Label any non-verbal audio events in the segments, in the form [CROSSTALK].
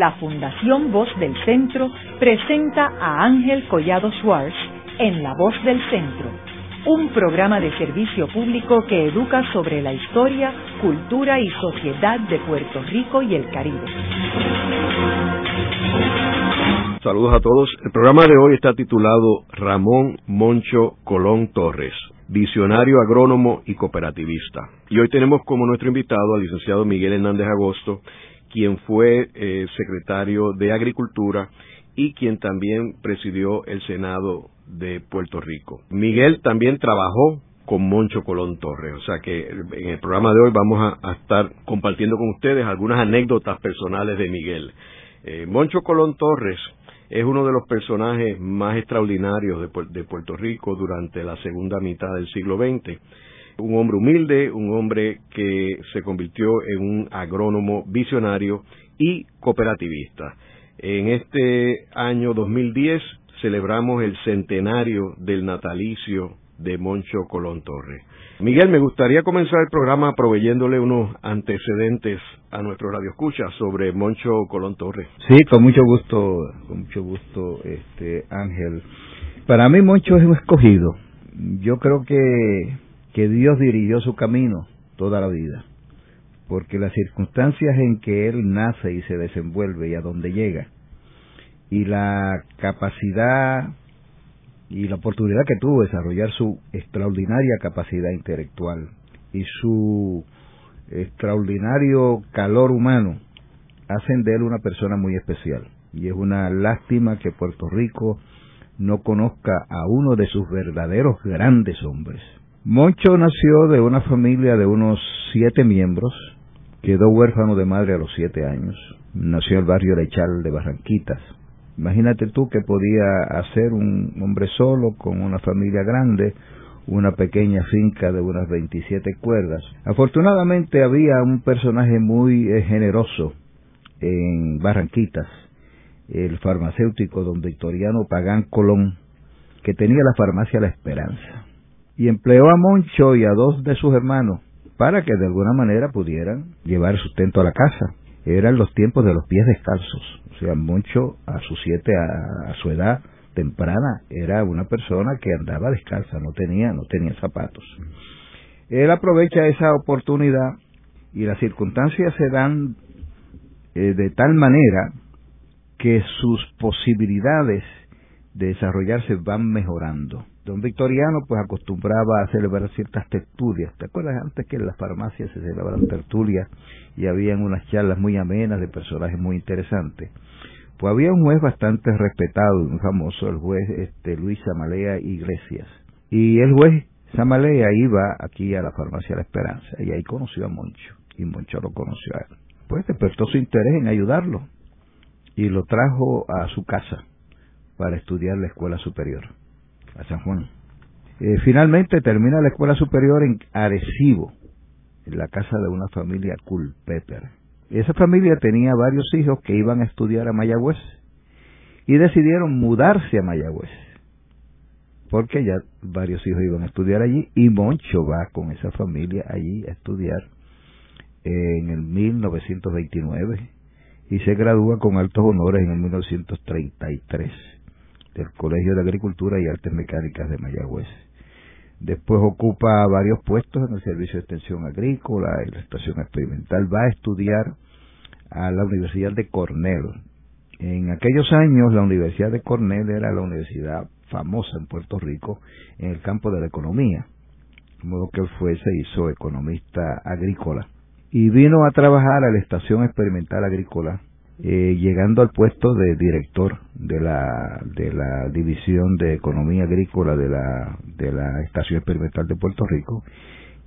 la Fundación Voz del Centro presenta a Ángel Collado Schwartz en La Voz del Centro, un programa de servicio público que educa sobre la historia, cultura y sociedad de Puerto Rico y el Caribe. Saludos a todos. El programa de hoy está titulado Ramón Moncho Colón Torres, visionario agrónomo y cooperativista. Y hoy tenemos como nuestro invitado al licenciado Miguel Hernández Agosto, quien fue eh, secretario de Agricultura y quien también presidió el Senado de Puerto Rico. Miguel también trabajó con Moncho Colón Torres, o sea que en el programa de hoy vamos a, estar compartiendo con ustedes algunas anécdotas personales de Miguel. Eh, Moncho Colón Torres es uno de los personajes más extraordinarios de Puerto Rico durante la segunda mitad del siglo XX un hombre humilde, un hombre que se convirtió en un agrónomo visionario y cooperativista. En este año 2010 celebramos el centenario del natalicio de Moncho Colón Torres. Miguel, me gustaría comenzar el programa proveyéndole unos antecedentes a nuestro radio escucha sobre Moncho Colón Torres. Sí, con mucho gusto, con mucho gusto, este Ángel. Para mí Moncho es un escogido. Yo creo que que Dios dirigió su camino toda la vida, porque las circunstancias en que él nace y se desenvuelve y a donde llega, y la capacidad y la oportunidad que tuvo de desarrollar su extraordinaria capacidad intelectual y su extraordinario calor humano hacen de él una persona muy especial. Y es una lástima que Puerto Rico no conozca a uno de sus verdaderos grandes hombres. Moncho nació de una familia de unos siete miembros, quedó huérfano de madre a los siete años, nació en el barrio de Chal de Barranquitas. Imagínate tú que podía hacer un hombre solo con una familia grande, una pequeña finca de unas 27 cuerdas. Afortunadamente había un personaje muy eh, generoso en Barranquitas, el farmacéutico don Victoriano Pagán Colón, que tenía la farmacia La Esperanza y empleó a Moncho y a dos de sus hermanos para que de alguna manera pudieran llevar sustento a la casa. Eran los tiempos de los pies descalzos. O sea, Moncho a sus siete, a, su edad temprana, era una persona que andaba descalza, no tenía, no tenía zapatos. Él aprovecha esa oportunidad y las circunstancias se dan eh, de tal manera que sus posibilidades de desarrollarse van mejorando. Don Victoriano pues acostumbraba a celebrar ciertas tertulias. ¿Te acuerdas antes que en las farmacias se celebraban tertulias y habían unas charlas muy amenas de personajes muy interesantes? Pues había un juez bastante respetado, muy famoso, el juez este, Luis Samalea Iglesias. Y el juez Samalea iba aquí a la farmacia La Esperanza y ahí conoció a Moncho y Moncho lo conoció a él. Pues despertó su interés en ayudarlo y lo trajo a su casa para estudiar la escuela superior a San Juan. Eh, finalmente termina la escuela superior en Arecibo, en la casa de una familia Culpeper. Esa familia tenía varios hijos que iban a estudiar a Mayagüez y decidieron mudarse a Mayagüez porque ya varios hijos iban a estudiar allí y Moncho va con esa familia allí a estudiar en el 1929 y se gradúa con altos honores en el 1933 del Colegio de Agricultura y Artes Mecánicas de Mayagüez. Después ocupa varios puestos en el Servicio de Extensión Agrícola, en la Estación Experimental. Va a estudiar a la Universidad de Cornell. En aquellos años la Universidad de Cornell era la universidad famosa en Puerto Rico en el campo de la economía. De modo que él fue, se hizo economista agrícola. Y vino a trabajar a la Estación Experimental Agrícola eh, llegando al puesto de director de la, de la División de Economía Agrícola de la, de la Estación Experimental de Puerto Rico,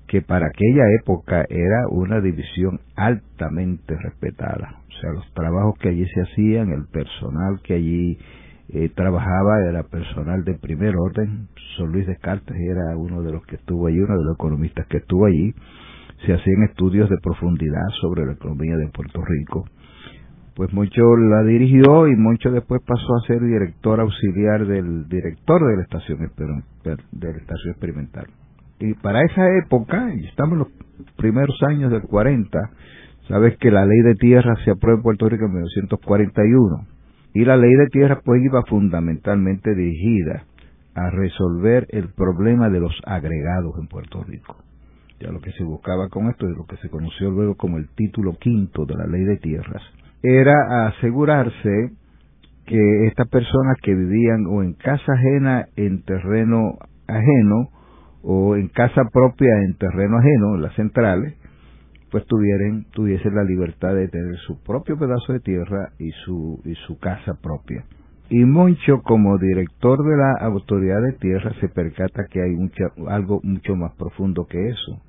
que para aquella época era una división altamente respetada. O sea, los trabajos que allí se hacían, el personal que allí eh, trabajaba era personal de primer orden. Son Luis Descartes era uno de los que estuvo allí, uno de los economistas que estuvo allí. Se hacían estudios de profundidad sobre la economía de Puerto Rico pues Moncho la dirigió y Moncho después pasó a ser director auxiliar del director de la estación estación experimental y para esa época estamos en los primeros años del 40 Sabes que la ley de tierra se aprueba en Puerto Rico en 1941 y la ley de tierra pues iba fundamentalmente dirigida a resolver el problema de los agregados en Puerto Rico. Ya lo que se buscaba con esto y lo que se conoció luego como el título quinto de la ley de tierras era asegurarse que estas personas que vivían o en casa ajena en terreno ajeno o en casa propia en terreno ajeno, en las centrales, pues tuvieran, tuviesen la libertad de tener su propio pedazo de tierra y su, y su casa propia. Y Moncho, como director de la autoridad de tierra, se percata que hay mucha, algo mucho más profundo que eso.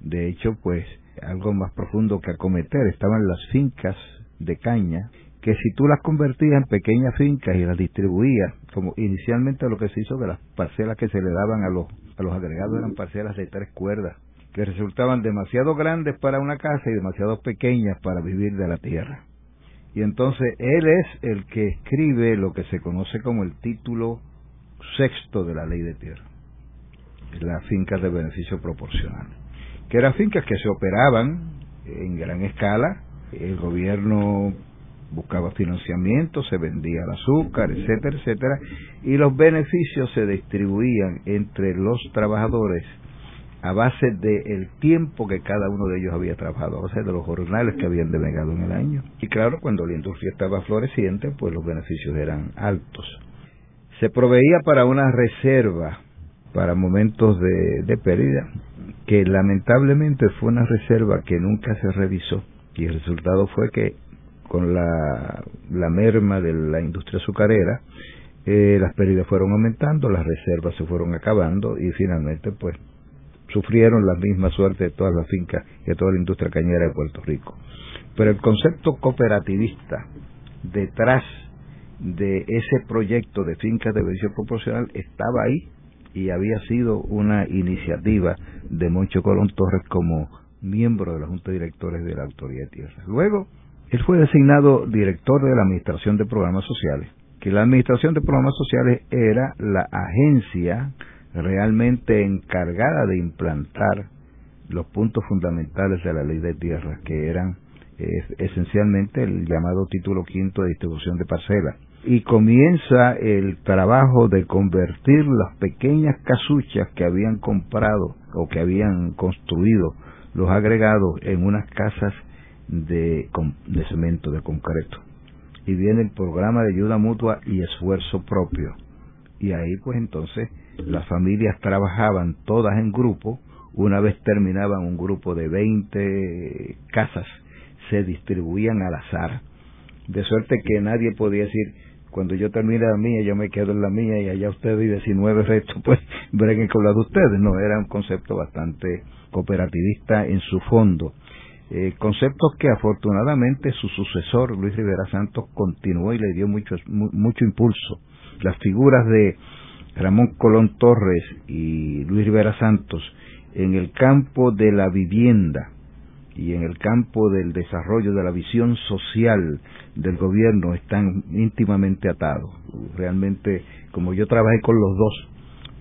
De hecho, pues, algo más profundo que acometer. Estaban las fincas de caña que si tú las convertías en pequeñas fincas y las distribuías, como inicialmente lo que se hizo de las parcelas que se le daban a los, a los agregados eran parcelas de tres cuerdas, que resultaban demasiado grandes para una casa y demasiado pequeñas para vivir de la tierra. Y entonces él es el que escribe lo que se conoce como el título sexto de la ley de tierra, las fincas de beneficio proporcional, que eran fincas que se operaban en gran escala, el gobierno buscaba financiamiento, se vendía el azúcar, etcétera, etcétera, y los beneficios se distribuían entre los trabajadores a base del tiempo que cada uno de ellos había trabajado, a base de los jornales que habían denegado en el año. Y claro, cuando la industria estaba floreciente, pues los beneficios eran altos. Se proveía para una reserva para momentos de, de pérdida, que lamentablemente fue una reserva que nunca se revisó y el resultado fue que con la, la merma de la industria azucarera, eh, las pérdidas fueron aumentando, las reservas se fueron acabando y finalmente pues sufrieron la misma suerte de todas las fincas y de toda la industria cañera de Puerto Rico. Pero el concepto cooperativista detrás de ese proyecto de fincas de beneficio proporcional estaba ahí y había sido una iniciativa de Moncho Colón Torres como miembro de la Junta de Directores de la Autoridad de Tierras. Luego, él fue designado director de la Administración de Programas Sociales, que la Administración de Programas Sociales era la agencia realmente encargada de implantar los puntos fundamentales de la ley de tierras, que eran esencialmente el llamado título quinto de distribución de parcelas. Y comienza el trabajo de convertir las pequeñas casuchas que habían comprado o que habían construido los agregados en unas casas de, cemento, de concreto. Y viene el programa de ayuda mutua y esfuerzo propio. Y ahí pues entonces las familias trabajaban todas en grupo, una vez terminaban un grupo de 20 casas, se distribuían al azar, de suerte que nadie podía decir, cuando yo termine la mía, yo me quedo en la mía y allá ustedes y 19 restos, pues [LAUGHS] breguen con la de ustedes. No, era un concepto bastante cooperativista en su fondo. Eh, conceptos que afortunadamente su sucesor, Luis Rivera Santos, continuó y le dio mucho, mucho impulso. Las figuras de Ramón Colón Torres y Luis Rivera Santos en el campo de la vivienda y en el campo del desarrollo de la visión social del gobierno están íntimamente atados. Realmente, como yo trabajé con los dos,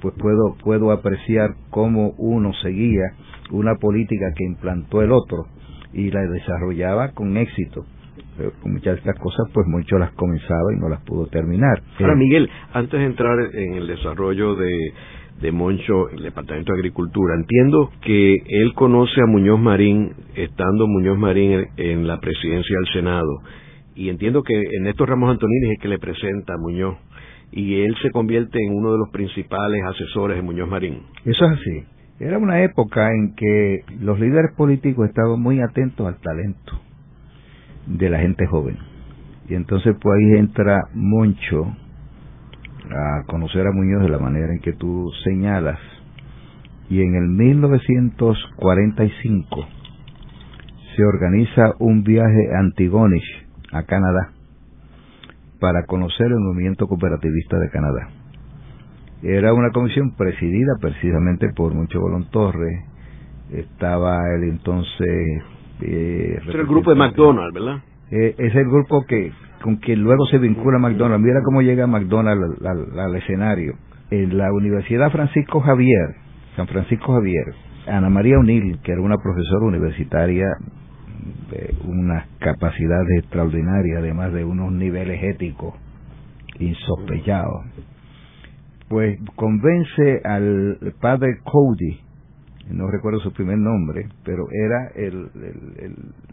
pues puedo, puedo apreciar cómo uno seguía una política que implantó el otro y la desarrollaba con éxito. Pero muchas de estas cosas, pues mucho las comenzaba y no las pudo terminar. Ahora, Miguel, antes de entrar en el desarrollo de, de Moncho, el Departamento de Agricultura, entiendo que él conoce a Muñoz Marín, estando Muñoz Marín en, la presidencia del Senado, y entiendo que Ernesto Ramos Antonini es el que le presenta a Muñoz, y él se convierte en uno de los principales asesores de Muñoz Marín. Eso es así. Era una época en que los líderes políticos estaban muy atentos al talento de la gente joven. Y entonces pues ahí entra Moncho a conocer a Muñoz de la manera en que tú señalas. Y en el 1945 se organiza un viaje a Antigonish, a Canadá, para conocer el movimiento cooperativista de Canadá. Era una comisión presidida precisamente por Mucho Bolón Torres, estaba el entonces... Eh, es el grupo de McDonald's, ¿verdad? Eh, es el grupo que con quien luego se vincula McDonald's. Mira cómo llega McDonald's al, al, escenario. En la Universidad Francisco Javier, San Francisco Javier, Ana María Unil, que era una profesora universitaria de unas capacidades extraordinarias, además de unos niveles éticos insospechados, pues convence al padre Cody, no recuerdo su primer nombre, pero era el,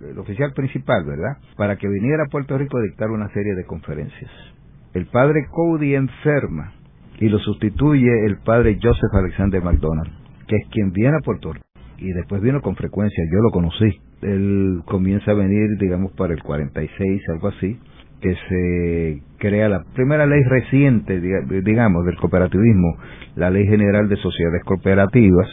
el, oficial principal, ¿verdad? Para que viniera a Puerto Rico a dictar una serie de conferencias. El padre Cody enferma y lo sustituye el padre Joseph Alexander McDonald, que es quien viene a Puerto Rico y después vino con frecuencia, yo lo conocí. Él comienza a venir, digamos, para el 46, algo así, que se crea la primera ley reciente, digamos, del cooperativismo, la Ley General de Sociedades Cooperativas,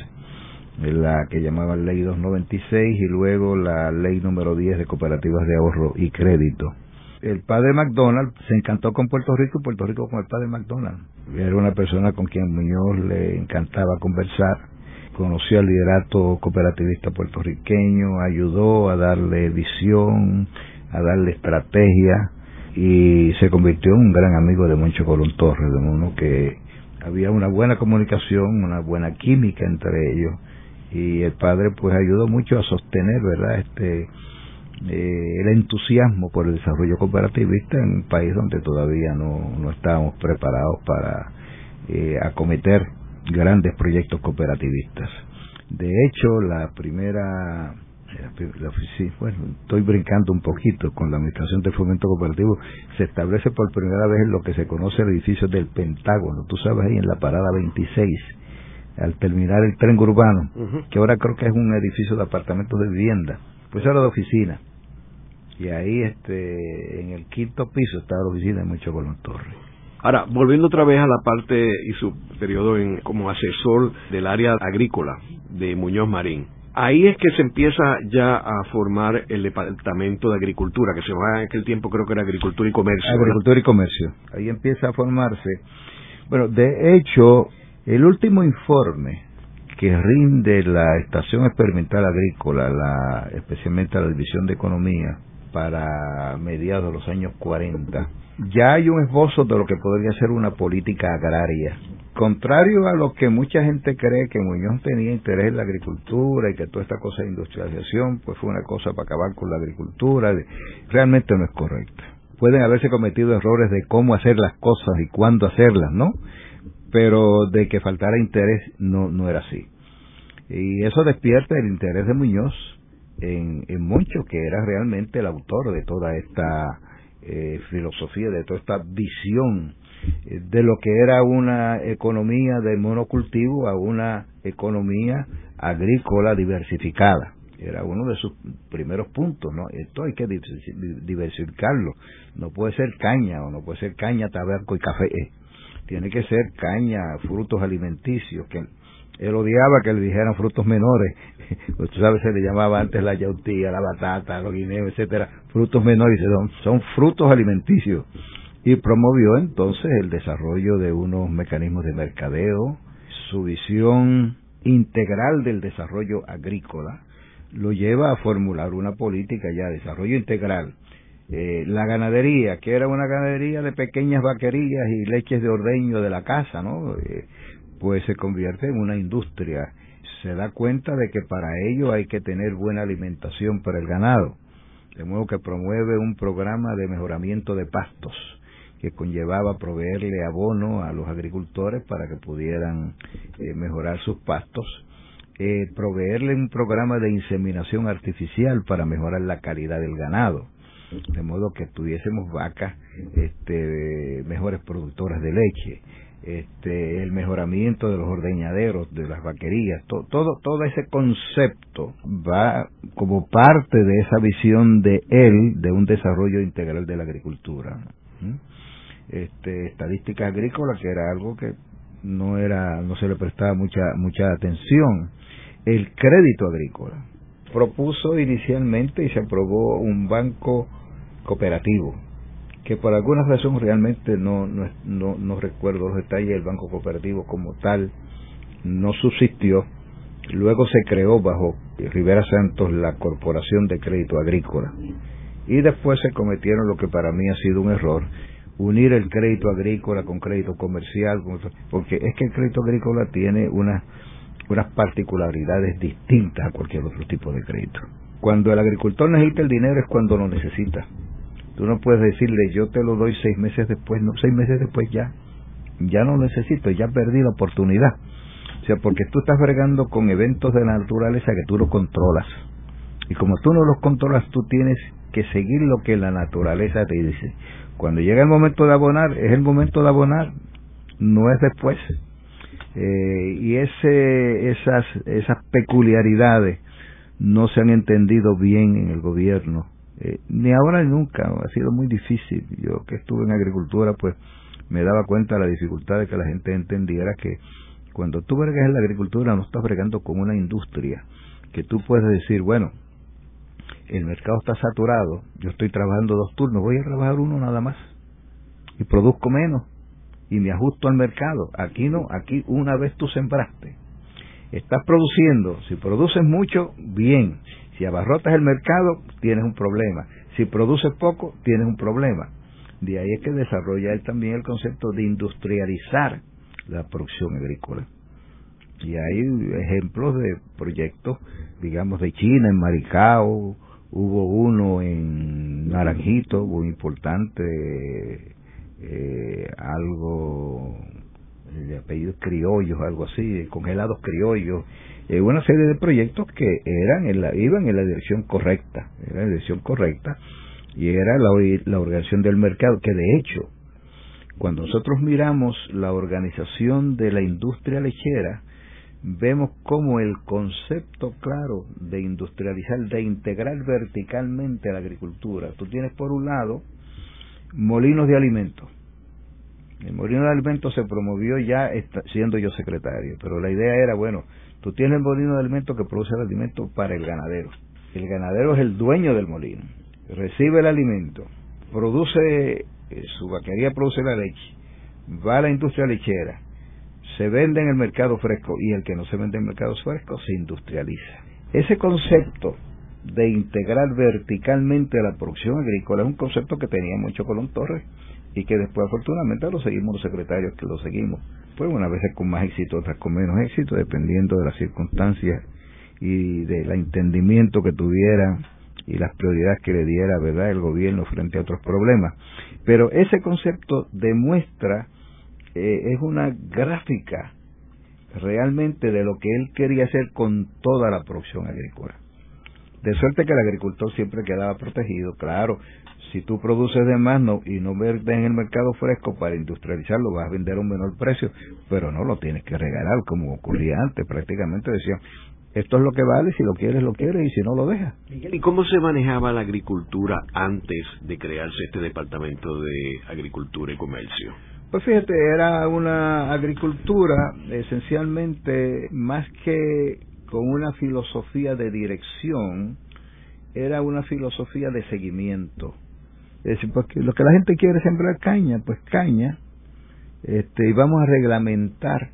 la que llamaban Ley 296 y luego la Ley número 10 de Cooperativas de Ahorro y Crédito. El padre McDonald se encantó con Puerto Rico y Puerto Rico con el padre McDonald. Era una persona con quien Muñoz le encantaba conversar. Conoció al liderato cooperativista puertorriqueño, ayudó a darle visión, a darle estrategia y se convirtió en un gran amigo de Moncho Colón Torres, de uno que había una buena comunicación, una buena química entre ellos y el padre pues ayudó mucho a sostener verdad este eh, el entusiasmo por el desarrollo cooperativista en un país donde todavía no, no estábamos preparados para eh, acometer grandes proyectos cooperativistas. De hecho, la primera, la, bueno, estoy brincando un poquito con la Administración del Fomento Cooperativo, se establece por primera vez en lo que se conoce el edificio del Pentágono, tú sabes ahí en la parada 26, al terminar el tren urbano, que ahora creo que es un edificio de apartamentos de vivienda, pues era de oficina. Y ahí este en el quinto piso estaba la oficina de Mucho Colón Torres. Ahora, volviendo otra vez a la parte y su periodo en, como asesor del área agrícola de Muñoz Marín, ahí es que se empieza ya a formar el departamento de agricultura, que se llamaba en aquel tiempo creo que era agricultura y comercio. Agricultura y comercio. Ahí empieza a formarse. Bueno, de hecho, el último informe que rinde la Estación Experimental Agrícola, la, especialmente la División de Economía, para mediados de los años 40, ya hay un esbozo de lo que podría ser una política agraria. Contrario a lo que mucha gente cree que Muñoz tenía interés en la agricultura y que toda esta cosa de industrialización pues fue una cosa para acabar con la agricultura, realmente no es correcto. Pueden haberse cometido errores de cómo hacer las cosas y cuándo hacerlas, ¿no? pero de que faltara interés no, no era así. Y eso despierta el interés de Muñoz en, en Moncho, que era realmente el autor de toda esta eh, filosofía, de toda esta visión de lo que era una economía de monocultivo a una economía agrícola diversificada. Era uno de sus primeros puntos, ¿no? Esto hay que diversificarlo. No puede ser caña o no puede ser caña, tabaco y café tiene que ser caña, frutos alimenticios, que él odiaba que le dijeran frutos menores, [LAUGHS] pues tú sabes, se le llamaba antes la yautía, la batata, los guineos, etcétera, frutos menores, son, son frutos alimenticios. Y promovió entonces el desarrollo de unos mecanismos de mercadeo, su visión integral del desarrollo agrícola, lo lleva a formular una política ya de desarrollo integral eh, la ganadería, que era una ganadería de pequeñas vaquerías y leches de ordeño de la casa, ¿no? Eh, pues se convierte en una industria. Se da cuenta de que para ello hay que tener buena alimentación para el ganado. De modo que promueve un programa de mejoramiento de pastos que conllevaba proveerle abono a los agricultores para que pudieran eh, mejorar sus pastos, proveerle un programa de inseminación artificial para mejorar la calidad del ganado, de modo que tuviésemos vacas este, mejores productoras de leche, este, el mejoramiento de los ordeñaderos, de las vaquerías, todo, todo ese concepto va como parte de esa visión de él de un desarrollo integral de la agricultura. Este, estadística agrícola, que era algo que no era, no se le prestaba mucha, mucha atención. El crédito agrícola, propuso inicialmente y se aprobó un banco cooperativo, que por alguna razón realmente no, no, no, recuerdo los detalles del banco cooperativo como tal, no subsistió. Luego se creó bajo Rivera Santos la Corporación de Crédito Agrícola. Y después se cometieron lo que para mí ha sido un error, unir el crédito agrícola con crédito comercial, porque es que el crédito agrícola tiene unas unas particularidades distintas a cualquier otro tipo de crédito. Cuando el agricultor necesita el dinero es cuando lo necesita. Tú no puedes decirle, yo te lo doy seis meses después, no, seis meses después ya. Ya no lo necesito, ya perdí la oportunidad. O sea, porque tú estás bregando con eventos de la naturaleza que tú lo controlas. Y como tú no los controlas, tú tienes que seguir lo que la naturaleza te dice. Cuando llega el momento de abonar, es el momento de abonar, no es después. Eh, y ese, esas, esas peculiaridades no se han entendido bien en el gobierno, eh, ni ahora ni nunca, ha sido muy difícil. Yo que estuve en agricultura, pues me daba cuenta de la dificultad de que la gente entendiera que cuando tú bregas en la agricultura no estás bregando con una industria, que tú puedes decir, bueno, el mercado está saturado, yo estoy trabajando dos turnos, voy a trabajar uno nada más y produzco menos y me ajusto al mercado. Aquí no, aquí una vez tú sembraste, estás produciendo, si produces mucho, bien, si abarrotas el mercado, tienes un problema, si produces poco, tienes un problema. De ahí es que desarrolla él también el concepto de industrializar la producción agrícola. Y hay ejemplos de proyectos, digamos, de China, en Maricao, hubo uno en Naranjito, muy importante, eh, algo de apellidos criollos, algo así, congelados criollos, eh, una serie de proyectos que eran en la, iban en la dirección correcta, era la dirección correcta, y era la, la organización del mercado, que de hecho, cuando nosotros miramos la organización de la industria lechera, vemos como el concepto claro de industrializar, de integrar verticalmente la agricultura. Tú tienes por un lado molinos de alimentos. El molino de alimentos se promovió ya siendo yo secretario, pero la idea era, bueno, tú tienes el molino de alimentos que produce el alimento para el ganadero. El ganadero es el dueño del molino, recibe el alimento, produce, eh, su vaquería produce la leche, va a la industria lechera, se vende en el mercado fresco y el que no se vende en mercados frescos se industrializa. Ese concepto de integrar verticalmente la producción agrícola es un concepto que tenía mucho Colón Torres y que después afortunadamente lo seguimos los secretarios que lo seguimos. Pues unas veces con más éxito, otras con menos éxito, dependiendo de las circunstancias y del entendimiento que tuviera y las prioridades que le diera verdad el gobierno frente a otros problemas. Pero ese concepto demuestra eh, es una gráfica realmente de lo que él quería hacer con toda la producción agrícola. De suerte que el agricultor siempre quedaba protegido, claro, si tú produces de más no, y no vendes en el mercado fresco para industrializarlo, vas a vender a un menor precio, pero no lo tienes que regalar como ocurría antes, prácticamente decían, esto es lo que vale, si lo quieres lo quieres y si no lo dejas. ¿Y cómo se manejaba la agricultura antes de crearse este departamento de agricultura y comercio? Pues fíjate, era una agricultura esencialmente más que con una filosofía de dirección, era una filosofía de seguimiento. Es decir, porque lo que la gente quiere es sembrar caña, pues caña, este, y vamos a reglamentar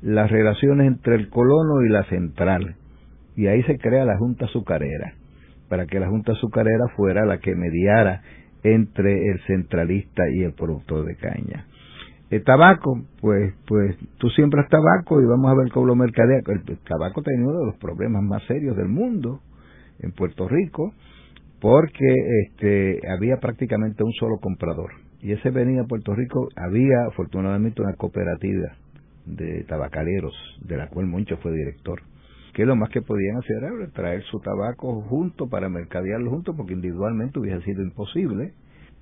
las relaciones entre el colono y la central. Y ahí se crea la Junta Azucarera, para que la Junta Azucarera fuera la que mediara entre el centralista y el productor de caña. El tabaco, pues, pues tú siembras tabaco y vamos a ver cómo lo mercadea. El, tabaco tenía uno de los problemas más serios del mundo en Puerto Rico porque este, había prácticamente un solo comprador. Y ese venía a Puerto Rico, había afortunadamente una cooperativa de tabacaleros, de la cual Moncho fue director, que lo más que podían hacer era traer su tabaco junto para mercadearlo junto, porque individualmente hubiese sido imposible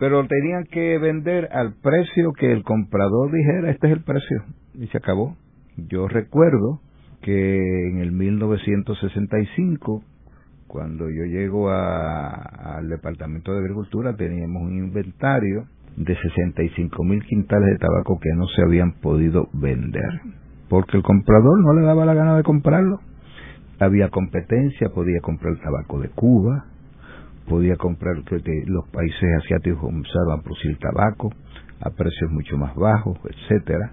pero tenían que vender al precio que el comprador dijera, este es el precio, y se acabó. Yo recuerdo que en el 1965, cuando yo llego al Departamento de Agricultura, teníamos un inventario de 65 mil quintales de tabaco que no se habían podido vender, porque el comprador no le daba la gana de comprarlo. Había competencia, podía comprar tabaco de Cuba, podía comprar los países asiáticos comenzaban a producir tabaco a precios mucho más bajos, etcétera.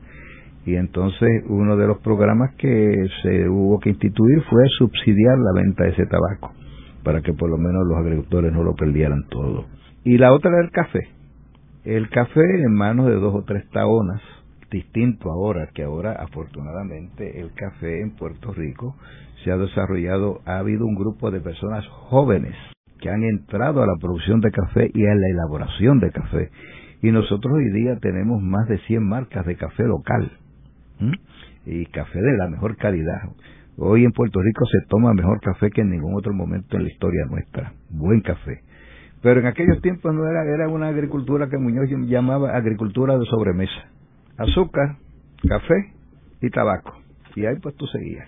Y entonces uno de los programas que se hubo que instituir fue subsidiar la venta de ese tabaco para que por lo menos los agricultores no lo perdieran todo. Y la otra era el café. El café en manos de dos o tres taonas distinto ahora, que ahora afortunadamente el café en Puerto Rico se ha desarrollado, ha habido un grupo de personas jóvenes que han entrado a la producción de café y a la elaboración de café. Y nosotros hoy día tenemos más de 100 marcas de café local y café de la mejor calidad. Hoy en Puerto Rico se toma mejor café que en ningún otro momento en la historia nuestra. Buen café. Pero en aquellos tiempos no era, era una agricultura que Muñoz llamaba agricultura de sobremesa. Azúcar, café y tabaco. Y ahí pues tú seguías.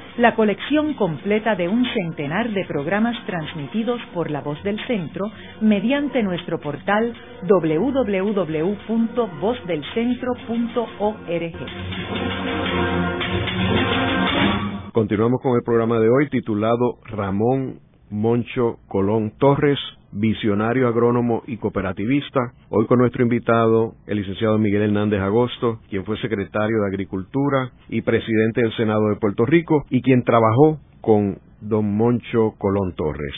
la colección completa de un centenar de programas transmitidos por La Voz del Centro mediante nuestro portal www.vozdelcentro.org. Continuamos con el programa de hoy titulado Ramón Moncho Colón Torres, visionario agrónomo y cooperativista. Hoy con nuestro invitado, el licenciado Miguel Hernández Agosto, quien fue secretario de Agricultura y presidente del Senado de Puerto Rico y quien trabajó con don Moncho Colón Torres.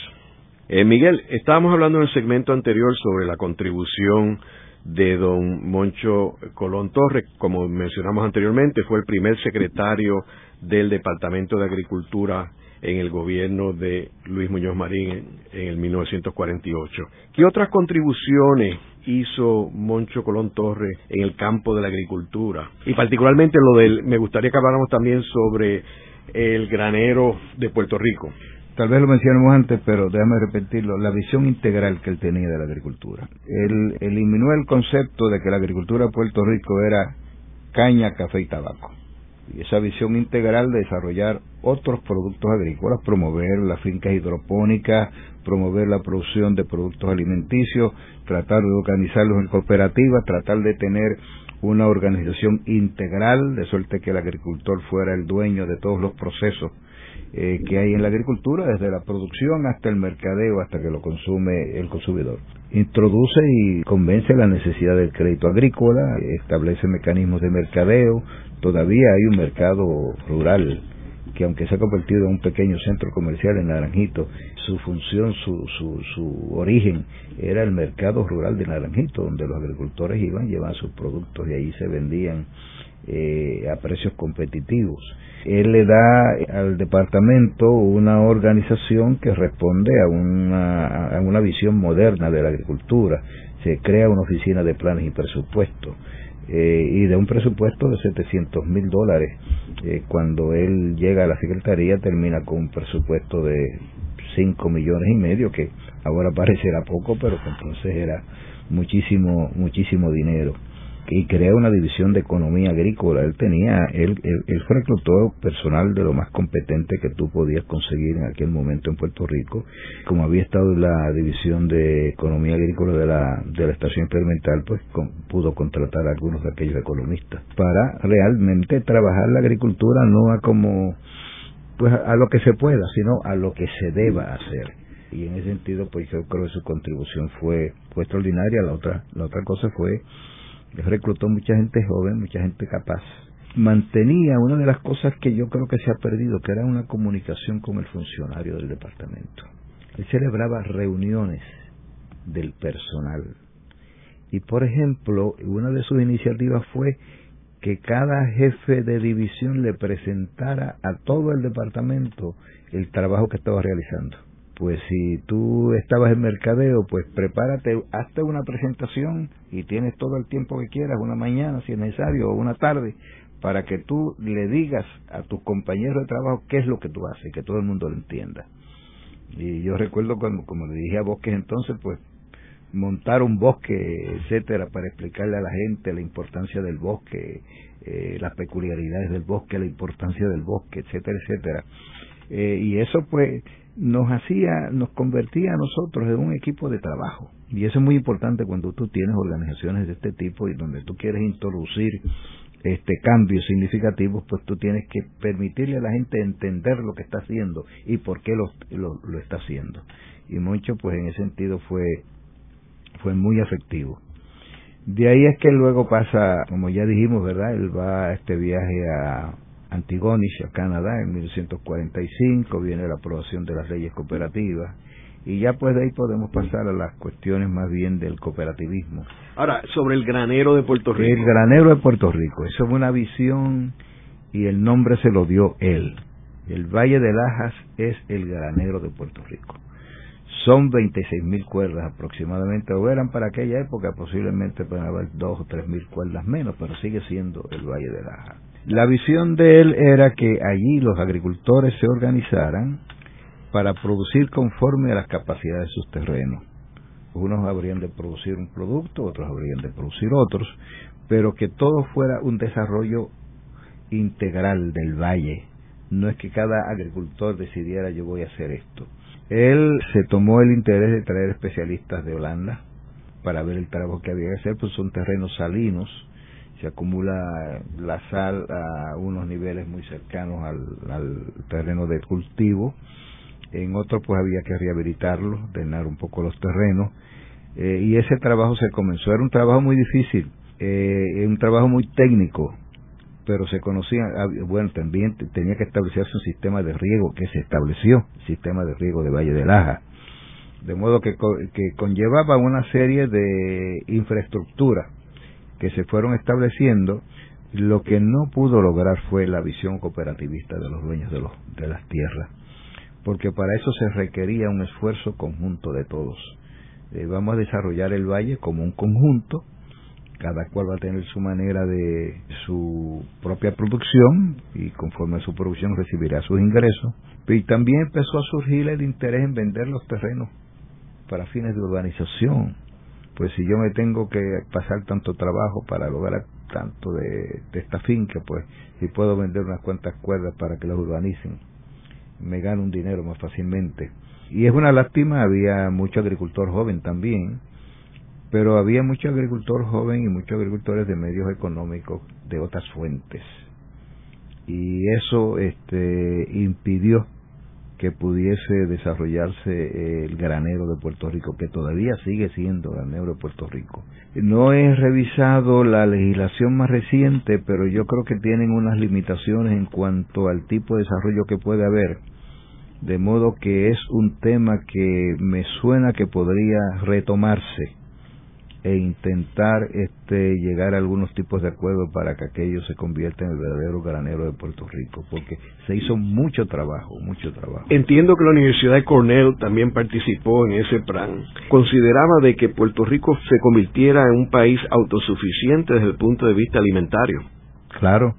Eh, Miguel, estábamos hablando en el segmento anterior sobre la contribución de don Moncho Colón Torres, como mencionamos anteriormente, fue el primer secretario del Departamento de Agricultura en el gobierno de Luis Muñoz Marín en, el 1948. ¿Qué otras contribuciones hizo Moncho Colón Torres en el campo de la agricultura? Y particularmente lo del, me gustaría que habláramos también sobre el granero de Puerto Rico. Tal vez lo mencionamos antes, pero déjame repetirlo, la visión integral que él tenía de la agricultura. Él eliminó el concepto de que la agricultura de Puerto Rico era caña, café y tabaco y esa visión integral de desarrollar otros productos agrícolas, promover las fincas hidropónicas, promover la producción de productos alimenticios, tratar de organizarlos en cooperativas, tratar de tener una organización integral, de suerte que el agricultor fuera el dueño de todos los procesos eh, que hay en la agricultura, desde la producción hasta el mercadeo, hasta que lo consume el consumidor. Introduce y convence la necesidad del crédito agrícola, establece mecanismos de mercadeo, todavía hay un mercado rural que aunque se ha convertido en un pequeño centro comercial en Naranjito, su función, su, su, su origen era el mercado rural de Naranjito, donde los agricultores iban, llevaban sus productos y allí se vendían eh, a precios competitivos. Él le da al departamento una organización que responde a una, a una visión moderna de la agricultura. Se crea una oficina de planes y presupuestos eh, y de un presupuesto de 700 mil dólares. Eh, cuando él llega a la Secretaría termina con un presupuesto de 5 millones y medio, que ahora parecerá poco, pero que entonces era muchísimo, muchísimo dinero y crea una división de economía agrícola. Él tenía, él, él, fue reclutó personal de lo más competente que tú podías conseguir en aquel momento en Puerto Rico. Como había estado en la división de economía agrícola de la, de la estación experimental, pues pudo contratar a algunos de aquellos economistas para realmente trabajar la agricultura no a como pues a lo que se pueda, sino a lo que se deba hacer y en ese sentido pues yo creo que su contribución fue fue extraordinaria la otra la otra cosa fue reclutó mucha gente joven, mucha gente capaz. Mantenía una de las cosas que yo creo que se ha perdido, que era una comunicación con el funcionario del departamento. Él celebraba reuniones del personal. Y por ejemplo, una de sus iniciativas fue que cada jefe de división le presentara a todo el departamento el trabajo que estaba realizando pues si tú estabas en mercadeo, pues prepárate, hazte una presentación y tienes todo el tiempo que quieras, una mañana si es necesario, o una tarde, para que tú le digas a tus compañeros de trabajo qué es lo que tú haces, que todo el mundo lo entienda. Y yo recuerdo cuando, como le dije a Bosques entonces, pues montar un bosque, etcétera, para explicarle a la gente la importancia del bosque, eh, las peculiaridades del bosque, la importancia del bosque, etcétera, etcétera. Eh, y eso pues nos hacía, nos convertía a nosotros en un equipo de trabajo. Y eso es muy importante cuando tú tienes organizaciones de este tipo y donde tú quieres introducir este cambios significativos, pues tú tienes que permitirle a la gente entender lo que está haciendo y por qué lo, lo, está haciendo. Y mucho, pues en ese sentido fue, fue muy efectivo. De ahí es que luego pasa, como ya dijimos, ¿verdad? Él va a este viaje a Antigonish, a Canadá, en 1945, viene la aprobación de las leyes cooperativas, y ya pues de ahí podemos pasar a las cuestiones más bien del cooperativismo. Ahora, sobre el granero de Puerto Rico. El granero de Puerto Rico, eso es una visión y el nombre se lo dio él. El Valle de Lajas es el granero de Puerto Rico. Son 26 mil cuerdas aproximadamente, o eran para aquella época, posiblemente pueden haber dos o tres mil cuerdas menos, pero sigue siendo el Valle de Lajas. La visión de él era que allí los agricultores se organizaran para producir conforme a las capacidades de sus terrenos. Unos habrían de producir un producto, otros habrían de producir otros, pero que todo fuera un desarrollo integral del valle. No es que cada agricultor decidiera yo voy a hacer esto. Él se tomó el interés de traer especialistas de Holanda para ver el trabajo que había que hacer, pues son terrenos salinos, se acumula la sal a unos niveles muy cercanos al, terreno de cultivo. En otro pues había que rehabilitarlo, drenar un poco los terrenos, eh, y ese trabajo se comenzó, era un trabajo muy difícil, eh, un trabajo muy técnico, pero se conocía, bueno, también tenía que establecerse un sistema de riego que se estableció, sistema de riego de Valle de Laja, de modo que, que conllevaba una serie de infraestructuras que se fueron estableciendo, lo que no pudo lograr fue la visión cooperativista de los dueños de, los, de las tierras porque para eso se requería un esfuerzo conjunto de todos. Eh, vamos a desarrollar el valle como un conjunto, cada cual va a tener su manera de su propia producción y conforme a su producción recibirá sus ingresos. Y también empezó a surgir el interés en vender los terrenos para fines de urbanización. Pues si yo me tengo que pasar tanto trabajo para lograr tanto de, de esta finca, pues si puedo vender unas cuantas cuerdas para que las urbanicen me gano un dinero más fácilmente. Y es una lástima, había mucho agricultor joven también, pero había mucho agricultor joven y muchos agricultores de medios económicos de otras fuentes. Y eso este, impidió que pudiese desarrollarse el granero de Puerto Rico, que todavía sigue siendo granero de Puerto Rico. No he revisado la legislación más reciente, pero yo creo que tienen unas limitaciones en cuanto al tipo de desarrollo que puede haber de modo que es un tema que me suena que podría retomarse e intentar este llegar a algunos tipos de acuerdo para que aquello se convierta en el verdadero granero de Puerto Rico, porque se hizo mucho trabajo, mucho trabajo. Entiendo que la Universidad de Cornell también participó en ese plan. Consideraba de que Puerto Rico se convirtiera en un país autosuficiente desde el punto de vista alimentario. Claro,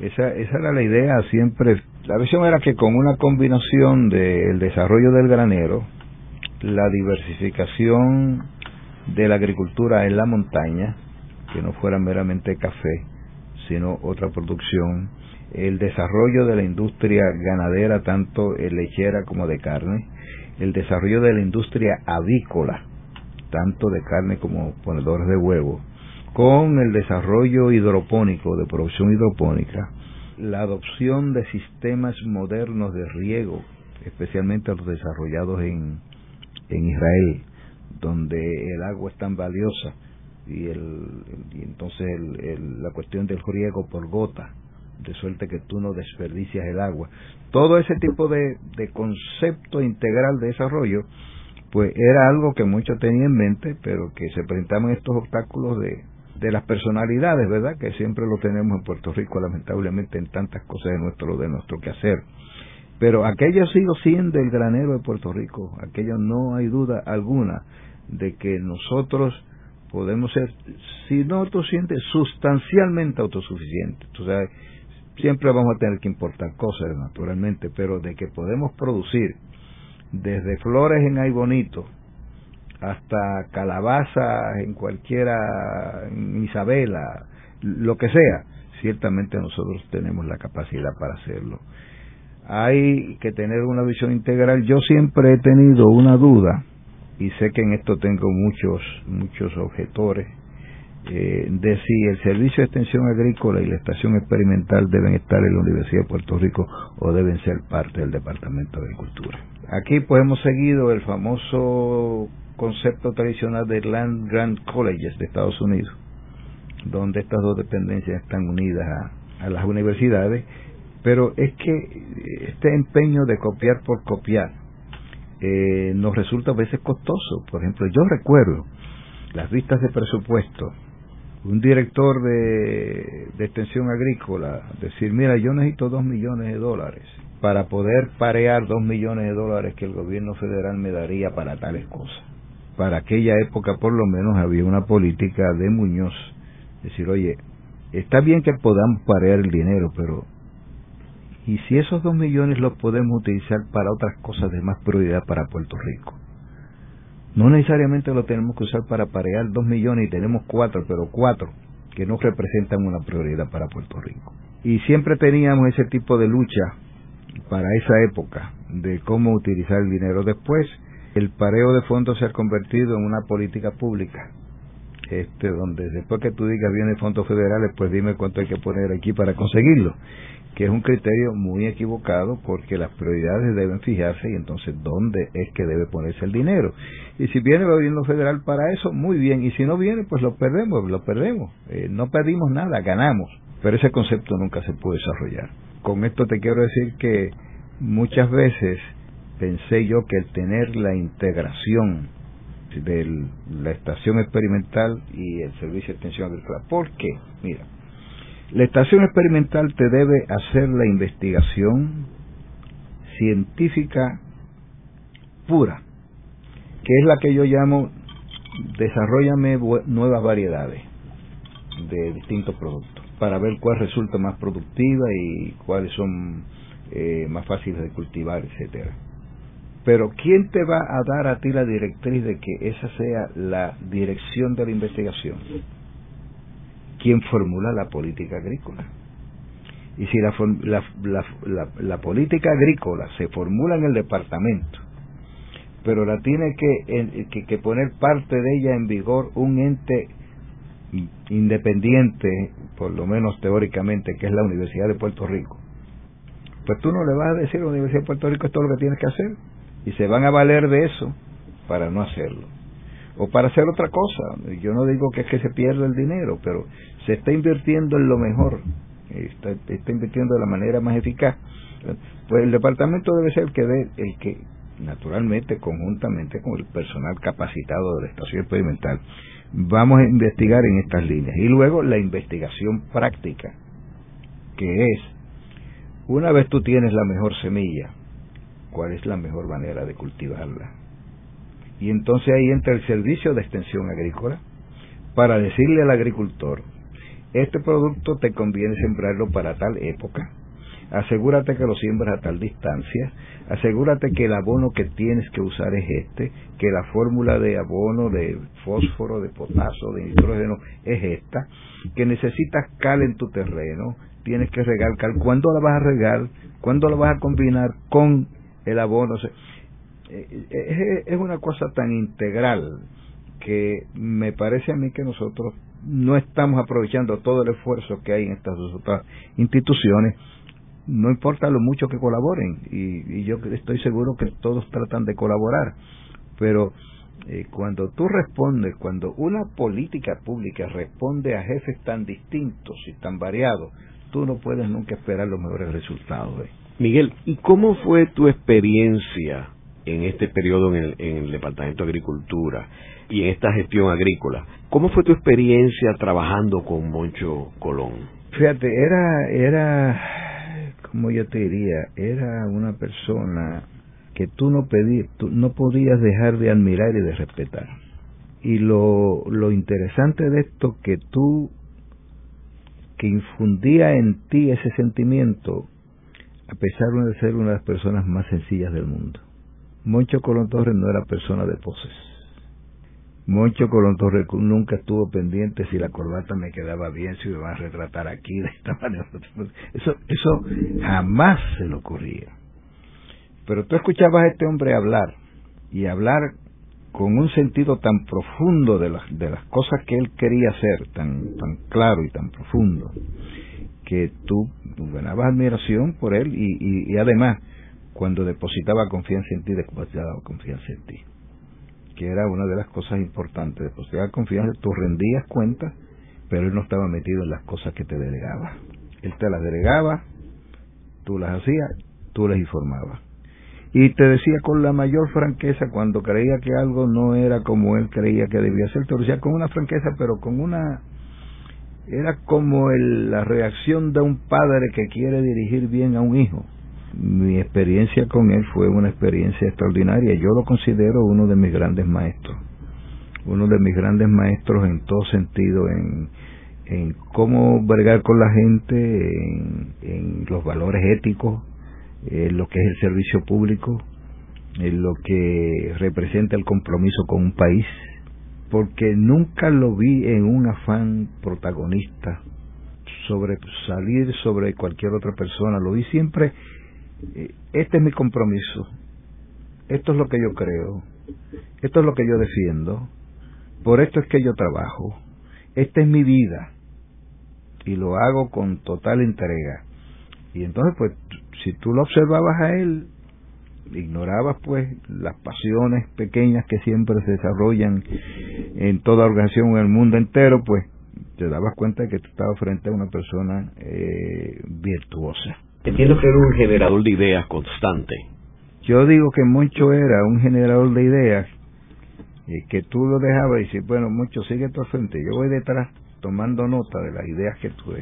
esa, esa era la idea siempre la visión era que con una combinación del desarrollo del granero, la diversificación de la agricultura en la montaña, que no fuera meramente café, sino otra producción, el desarrollo de la industria ganadera, tanto lechera como de carne, el desarrollo de la industria avícola, tanto de carne como ponedores de huevo, con el desarrollo hidropónico, de producción hidropónica, la adopción de sistemas modernos de riego, especialmente los desarrollados en, en Israel, donde el agua es tan valiosa y, el, y entonces el, la cuestión del riego por gota, de suerte que tú no desperdicias el agua. Todo ese tipo de, de concepto integral de desarrollo, pues era algo que muchos tenían en mente, pero que se presentaban estos obstáculos de, de las personalidades, ¿verdad? Que siempre lo tenemos en Puerto Rico, lamentablemente, en tantas cosas de nuestro, de nuestro quehacer. Pero aquello sigo siendo el granero de Puerto Rico, aquello no hay duda alguna de que nosotros podemos ser, si no autosuficientes, sustancialmente autosuficientes. O sea, siempre vamos a tener que importar cosas, naturalmente, pero de que podemos producir desde flores en ay bonito hasta calabaza en cualquiera, en Isabela, lo que sea, ciertamente nosotros tenemos la capacidad para hacerlo. Hay que tener una visión integral. Yo siempre he tenido una duda y sé que en esto tengo muchos muchos objetores eh, de si el Servicio de Extensión Agrícola y la Estación Experimental deben estar en la Universidad de Puerto Rico o deben ser parte del Departamento de Agricultura. Aquí pues hemos seguido el famoso concepto tradicional de Land Grant Colleges de Estados Unidos, donde estas dos dependencias están unidas a, las universidades, pero es que este empeño de copiar por copiar eh, nos resulta a veces costoso. Por ejemplo, yo recuerdo las vistas de presupuesto un director de, extensión agrícola decir, mira, yo necesito dos millones de dólares para poder parear dos millones de dólares que el gobierno federal me daría para tales cosas. Para aquella época por lo menos había una política de Muñoz, decir, oye, está bien que podamos parear el dinero, pero ¿y si esos dos millones los podemos utilizar para otras cosas de más prioridad para Puerto Rico? No necesariamente lo tenemos que usar para parear dos millones y tenemos cuatro, pero cuatro que no representan una prioridad para Puerto Rico. Y siempre teníamos ese tipo de lucha para esa época de cómo utilizar el dinero. Después, el pareo de fondos se ha convertido en una política pública este donde después que tú digas viene fondos federales pues dime cuánto hay que poner aquí para conseguirlo que es un criterio muy equivocado porque las prioridades deben fijarse y entonces dónde es que debe ponerse el dinero y si viene el gobierno federal para eso muy bien y si no viene pues lo perdemos lo perdemos eh, no perdimos nada ganamos pero ese concepto nunca se puede desarrollar con esto te quiero decir que muchas veces pensé yo que el tener la integración de la estación experimental y el servicio de extensión agrícola. ¿Por qué? Mira, la estación experimental te debe hacer la investigación científica pura, que es la que yo llamo desarrollame nuevas variedades de distintos productos para ver cuál resulta más productiva y cuáles son eh, más fáciles de cultivar, etcétera. Pero ¿quién te va a dar a ti la directriz de que esa sea la dirección de la investigación? ¿Quién formula la política agrícola? Y si la, la, política agrícola se formula en el departamento, pero la tiene que, que, poner parte de ella en vigor un ente independiente, por lo menos teóricamente, que es la Universidad de Puerto Rico, pues tú no le vas a decir a la Universidad de Puerto Rico esto es lo que tienes que hacer y se van a valer de eso para no hacerlo o para hacer otra cosa. Yo no digo que es que se pierda el dinero, pero se está invirtiendo en lo mejor, está, está invirtiendo de la manera más eficaz. Pues el departamento debe ser el que dé, el que naturalmente conjuntamente con el personal capacitado de la estación experimental vamos a investigar en estas líneas y luego la investigación práctica que es una vez tú tienes la mejor semilla cuál es la mejor manera de cultivarla. Y entonces ahí entra el servicio de extensión agrícola para decirle al agricultor, este producto te conviene sembrarlo para tal época, asegúrate que lo siembras a tal distancia, asegúrate que el abono que tienes que usar es este, que la fórmula de abono de fósforo, de potasio, de nitrógeno es esta, que necesitas cal en tu terreno, tienes que regar cal, ¿cuándo la vas a regar? ¿Cuándo la vas a combinar con el abono. Eh, eh, es una cosa tan integral que me parece a mí que nosotros no estamos aprovechando todo el esfuerzo que hay en estas otras instituciones, no importa lo mucho que colaboren, y, yo estoy seguro que todos tratan de colaborar, pero eh, cuando tú respondes, cuando una política pública responde a jefes tan distintos y tan variados, tú no puedes nunca esperar los mejores resultados. Miguel, ¿y cómo fue tu experiencia en este periodo en el, Departamento de Agricultura y en esta gestión agrícola? ¿Cómo fue tu experiencia trabajando con Moncho Colón? Fíjate, era, era, como yo te diría, era una persona que tú no pedí, tú no podías dejar de admirar y de respetar. Y lo, lo interesante de esto que tú, que infundía en ti ese sentimiento, a pesar de ser una de las personas más sencillas del mundo. Moncho Colón Torres no era persona de poses. Moncho Colón Torres nunca estuvo pendiente si la corbata me quedaba bien, si me van a retratar aquí de esta manera. Eso, eso jamás se le ocurría. Pero tú escuchabas a este hombre hablar y hablar con un sentido tan profundo de las, de las cosas que él quería hacer, tan, tan claro y tan profundo, que tú ganabas admiración por él y, y, además cuando depositaba confianza en ti, depositaba confianza en ti, que era una de las cosas importantes, depositaba confianza, tú rendías cuentas, pero él no estaba metido en las cosas que te delegaba. Él te las delegaba, tú las hacías, tú las informabas y te decía con la mayor franqueza cuando creía que algo no era como él creía que debía ser, te lo decía con una franqueza, pero con una... Era como el, la reacción de un padre que quiere dirigir bien a un hijo. Mi experiencia con él fue una experiencia extraordinaria. Yo lo considero uno de mis grandes maestros. Uno de mis grandes maestros en todo sentido, en, en cómo bregar con la gente, en, en los valores éticos, en lo que es el servicio público, en lo que representa el compromiso con un país, porque nunca lo vi en un afán protagonista sobre salir sobre cualquier otra persona, lo vi siempre, este es mi compromiso, esto es lo que yo creo, esto es lo que yo defiendo, por esto es que yo trabajo, esta es mi vida. Y lo hago con total entrega. Y entonces pues si tú lo observabas a él, ignorabas pues las pasiones pequeñas que siempre se desarrollan en toda organización en el mundo entero, pues te dabas cuenta de que tú estabas frente a una persona eh, virtuosa. Entiendo que era un generador de ideas constante. Yo digo que Moncho era un generador de ideas y que tú lo dejabas y dices, bueno, Moncho, sigue tu frente, yo voy detrás tomando nota de las ideas que tú...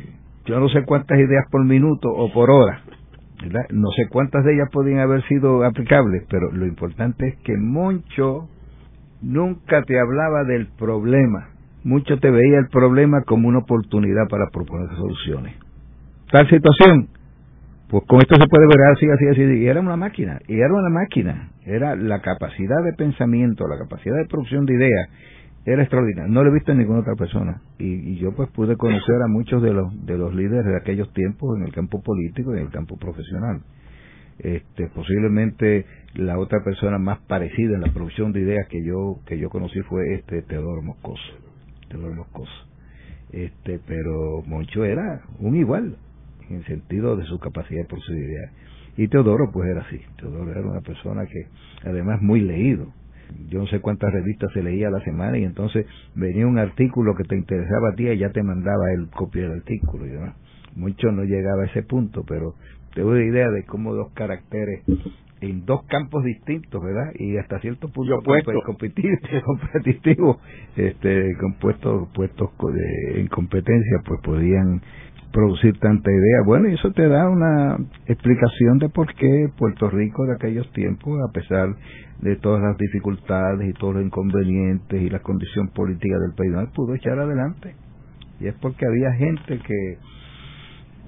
Yo no sé cuántas ideas por minuto o por hora, no sé cuántas de ellas podían haber sido aplicables, pero lo importante es que Moncho nunca te hablaba del problema. Mucho te veía el problema como una oportunidad para proponer soluciones. Tal situación, pues con esto se puede ver así, así, así. Y era una máquina, y era una máquina. Era la capacidad de pensamiento, la capacidad de producción de ideas era extraordinario. No lo he visto en ninguna otra persona. Y, yo pues pude conocer a muchos de los, de los líderes de aquellos tiempos en el campo político y en el campo profesional. Este, posiblemente la otra persona más parecida en la producción de ideas que yo, que yo conocí fue este Teodoro Moscoso. Teodoro Moscoso. Este, pero Moncho era un igual en sentido de su capacidad de ideas. Y Teodoro pues era así. Teodoro era una persona que además muy leído yo no sé cuántas revistas se leía a la semana y entonces venía un artículo que te interesaba a ti y ya te mandaba el copia del artículo y demás. Mucho no llegaba a ese punto, pero te doy idea de cómo dos caracteres en dos campos distintos, ¿verdad? Y hasta cierto punto competitivos, este, compuestos puestos en competencia, pues podían producir tanta idea. Bueno, y eso te da una explicación de por qué Puerto Rico de aquellos tiempos, a pesar de todas las dificultades y todos los inconvenientes y la condición política del país, no pudo echar adelante. Y es porque había gente que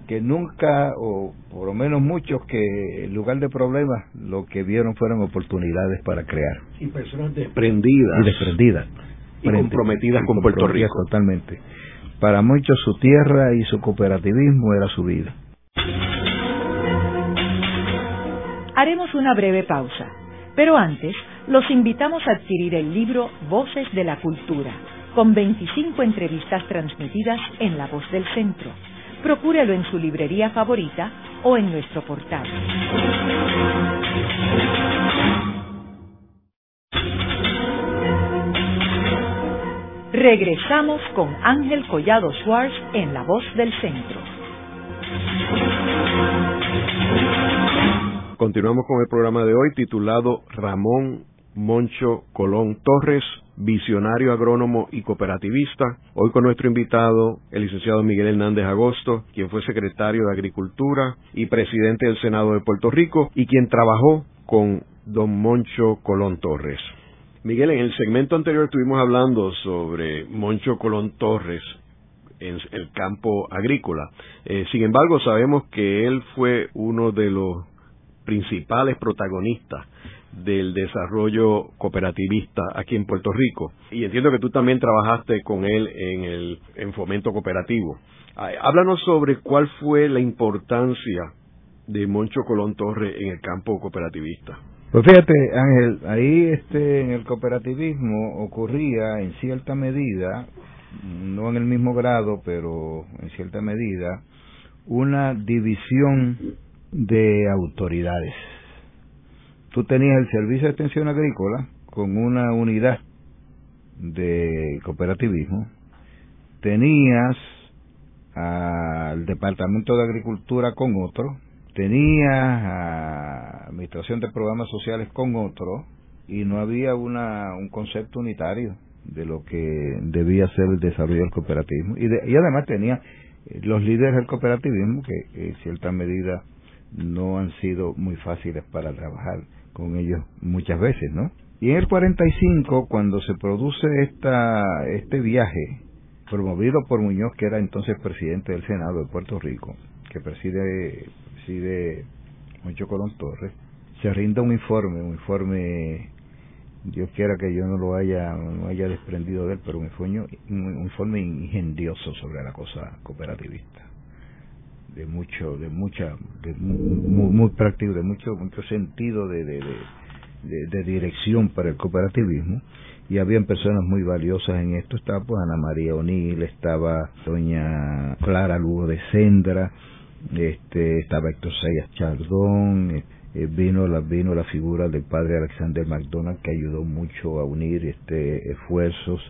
que nunca, o por lo menos muchos, que en lugar de problemas, lo que vieron fueron oportunidades para crear. Y personas desprendidas. Y desprendidas. Y comprometidas con Puerto Rico. Totalmente. Para muchos su tierra y su cooperativismo era su vida. Haremos una breve pausa, pero antes los invitamos a adquirir el libro Voces de la Cultura, con 25 entrevistas transmitidas en La Voz del Centro. Procúrelo en su librería favorita o en nuestro portal. Regresamos con Ángel Collado Schwartz en La Voz del Centro. Continuamos con el programa de hoy titulado Ramón Moncho Colón Torres, visionario agrónomo y cooperativista. Hoy con nuestro invitado, el licenciado Miguel Hernández Agosto, quien fue secretario de Agricultura y presidente del Senado de Puerto Rico y quien trabajó con don Moncho Colón Torres. Miguel, en el segmento anterior estuvimos hablando sobre Moncho Colón Torres en el campo agrícola. Eh, sin embargo, sabemos que él fue uno de los principales protagonistas del desarrollo cooperativista aquí en Puerto Rico. Y entiendo que tú también trabajaste con él en el en fomento cooperativo. Háblanos sobre cuál fue la importancia de Moncho Colón Torres en el campo cooperativista. Pues fíjate, Ángel, ahí este, en el cooperativismo ocurría en cierta medida, no en el mismo grado, pero en cierta medida, una división de autoridades. Tú tenías el Servicio de Extensión Agrícola con una unidad de cooperativismo, tenías al Departamento de Agricultura con otro, tenías a Administración de Programas Sociales con otro, y no había una, un concepto unitario de lo que debía ser el desarrollo del cooperativismo. Y, y además tenía eh, los líderes del cooperativismo que en cierta medida no han sido muy fáciles para trabajar con ellos muchas veces, ¿no? Y en el 45, cuando se produce esta, este viaje, promovido por Muñoz, que era entonces presidente del Senado de Puerto Rico, que preside, preside Moncho Colón Torres, se rinda un informe, un informe, Dios quiera que yo no lo haya, no haya desprendido de él, pero un informe, un informe ingenioso sobre la cosa cooperativista. De mucho de mucha de muy, muy, práctico de mucho mucho sentido de, de, de, dirección para el cooperativismo. Y habían personas muy valiosas en esto. Estaba pues Ana María O'Neill estaba doña Clara Lugo de Sendra este estaba Héctor Sayas Chardón eh, vino la vino la figura del padre Alexander McDonald que ayudó mucho a unir este esfuerzos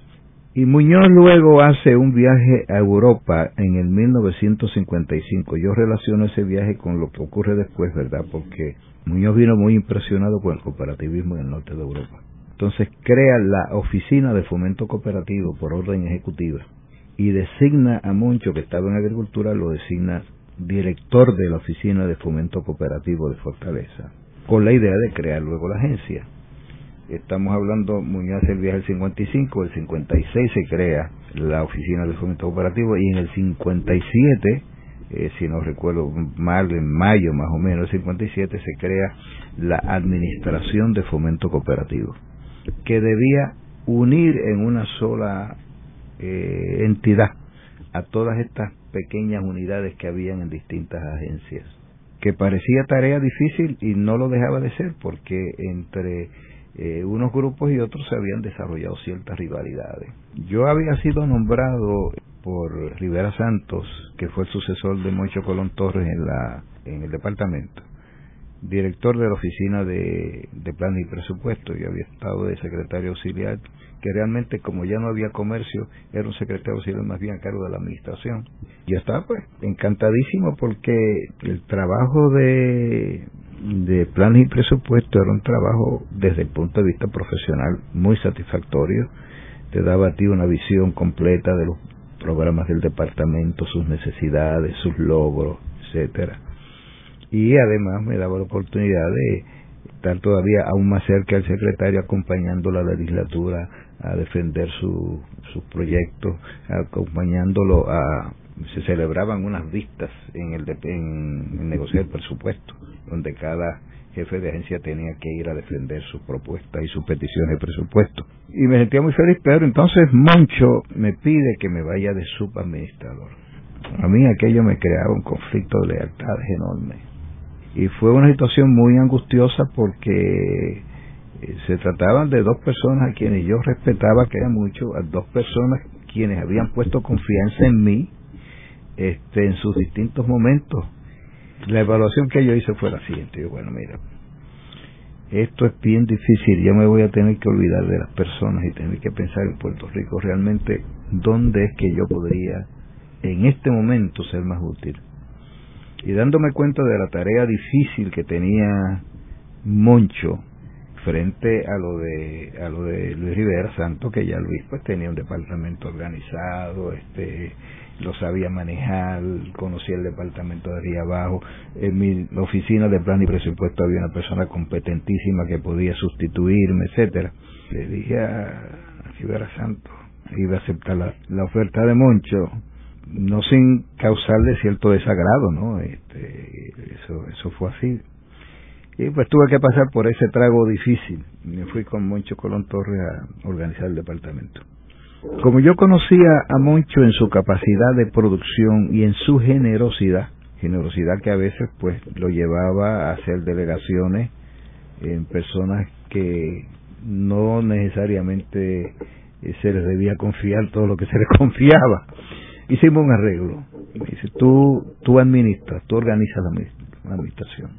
y Muñoz luego hace un viaje a Europa en el 1955. Yo relaciono ese viaje con lo que ocurre después, ¿verdad? Porque Muñoz vino muy impresionado con el cooperativismo en el norte de Europa. Entonces crea la Oficina de Fomento Cooperativo por orden ejecutiva y designa a Moncho, que estaba en agricultura, lo designa director de la Oficina de Fomento Cooperativo de Fortaleza, con la idea de crear luego la agencia. Estamos hablando, Muñoz el viaje del 55, el 56 se crea la Oficina de Fomento Cooperativo y en el 57 eh, si no recuerdo mal, en mayo más o menos, el 57, se crea la Administración de Fomento Cooperativo, que debía unir en una sola eh, entidad a todas estas pequeñas unidades que habían en distintas agencias, que parecía tarea difícil y no lo dejaba de ser, porque entre eh, unos grupos y otros se habían desarrollado ciertas rivalidades. Yo había sido nombrado por Rivera Santos, que fue el sucesor de Moncho Colón Torres en, la, en el departamento, director de la oficina de, de plan y presupuesto. Yo había estado de secretario auxiliar, que realmente como ya no había comercio, era un secretario auxiliar más bien a cargo de la administración. Y estaba pues encantadísimo porque el trabajo de, de planes y presupuesto era un trabajo desde el punto de vista profesional muy satisfactorio. Te daba a ti una visión completa de los programas del departamento, sus necesidades, sus logros, etcétera. Y además me daba la oportunidad de estar todavía aún más cerca del secretario acompañando la legislatura a defender su, sus proyectos, acompañándolo a se celebraban unas vistas en el en negociar el presupuesto donde cada jefe de agencia tenía que ir a defender sus propuestas y sus peticiones de presupuesto. Y me sentía muy feliz, pero entonces Moncho me pide que me vaya de subadministrador. A mí aquello me creaba un conflicto de lealtades enorme. Y fue una situación muy angustiosa porque se trataban de dos personas a quienes yo respetaba que era mucho, a dos personas quienes habían puesto confianza en mí este, en sus distintos momentos la evaluación que yo hice fue la siguiente. Yo, bueno, mira, esto es bien difícil, ya me voy a tener que olvidar de las personas y tener que pensar en Puerto Rico realmente dónde es que yo podría en este momento ser más útil. Y dándome cuenta de la tarea difícil que tenía Moncho frente a lo de a lo de Luis Rivera Santo que ya Luis pues tenía un departamento organizado este lo sabía manejar, conocía el departamento de arriba abajo. En mi oficina de plan y presupuesto había una persona competentísima que podía sustituirme, etcétera. Le dije a Rivera Santo, iba a aceptar la, la, oferta de Moncho, no sin causarle cierto desagrado, ¿no? Este, eso, eso fue así. Y pues tuve que pasar por ese trago difícil. Me fui con Moncho Colón Torres a organizar el departamento. Como yo conocía a Moncho en su capacidad de producción y en su generosidad, generosidad que a veces pues lo llevaba a hacer delegaciones en personas que no necesariamente eh, se les debía confiar todo lo que se [LAUGHS] les confiaba. Hicimos un arreglo. Dice, tú, tú administras, tú organizas la, administración.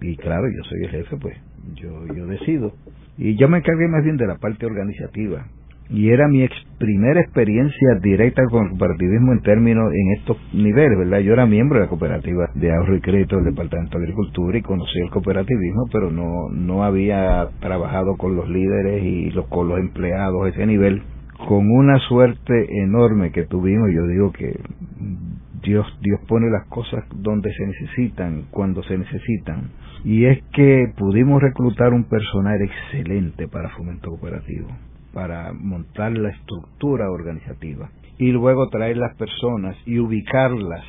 Y claro, yo soy el jefe, pues yo, yo decido. Y yo me encargué más bien de la parte organizativa. Y era mi primera experiencia directa con el cooperativismo en términos, en estos niveles, ¿verdad? Yo era miembro de la cooperativa de ahorro y crédito del Departamento de Agricultura y conocí el cooperativismo, pero no, no había trabajado con los líderes y los, con los empleados a ese nivel. Con una suerte enorme que tuvimos, yo digo que Dios, Dios pone las cosas donde se necesitan, cuando se necesitan. Y es que pudimos reclutar un personal excelente para fomento cooperativo, para montar la estructura organizativa y luego traer las personas y ubicarlas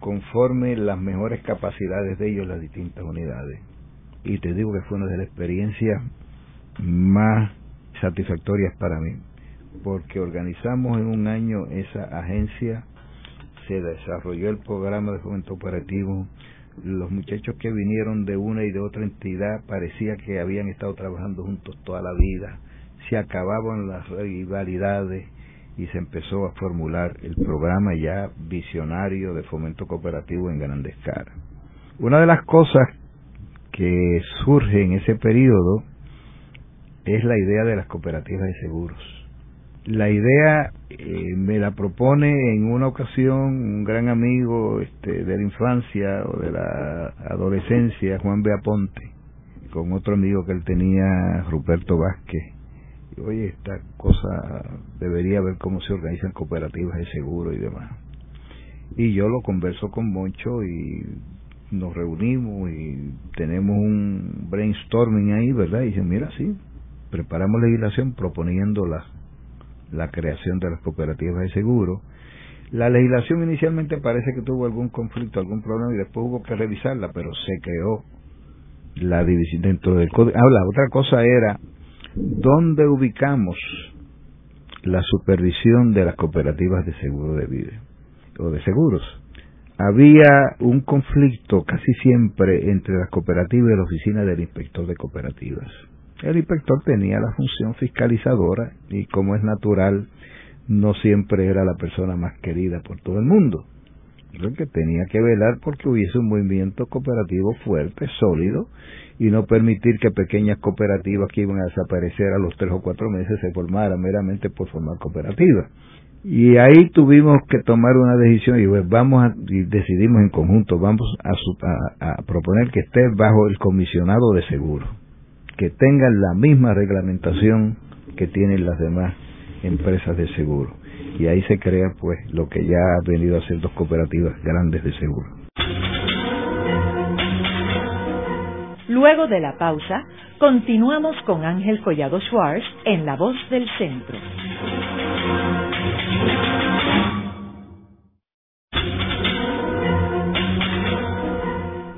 conforme las mejores capacidades de ellos las distintas unidades. Y te digo que fue una de las experiencias más satisfactorias para mí, porque organizamos en un año esa agencia se desarrolló el programa de fomento operativo. Los muchachos que vinieron de una y de otra entidad parecía que habían estado trabajando juntos toda la vida. Se acababan las rivalidades y se empezó a formular el programa ya visionario de fomento cooperativo en grande escala. Una de las cosas que surge en ese periodo es la idea de las cooperativas de seguros la idea eh, me la propone en una ocasión un gran amigo este, de la infancia o de la adolescencia, Juan Beaponte, con otro amigo que él tenía, Ruperto Vázquez. Y, Oye, esta cosa debería ver cómo se organizan cooperativas de seguro y demás. Y yo lo converso con Moncho y nos reunimos y tenemos un brainstorming ahí, ¿verdad? Y dicen, mira, sí, preparamos legislación proponiéndola la creación de las cooperativas de seguro. La legislación inicialmente parece que tuvo algún conflicto, algún problema y después hubo que revisarla, pero se creó la división dentro del código. Ah, la otra cosa era dónde ubicamos la supervisión de las cooperativas de seguro de vida o de seguros. Había un conflicto casi siempre entre las cooperativas y la oficina del inspector de cooperativas el inspector tenía la función fiscalizadora y como es natural, no siempre era la persona más querida por todo el mundo. Lo que tenía que velar porque hubiese un movimiento cooperativo fuerte, sólido, y no permitir que pequeñas cooperativas que iban a desaparecer a los tres o cuatro meses se formaran meramente por formar cooperativas. Y ahí tuvimos que tomar una decisión y pues vamos a, y decidimos en conjunto, vamos a, a proponer que esté bajo el comisionado de seguro que tengan la misma reglamentación que tienen las demás empresas de seguro. Y ahí se crea pues lo que ya ha venido a ser dos cooperativas grandes de seguro. Luego de la pausa, continuamos con Ángel Collado Schwartz en La Voz del Centro.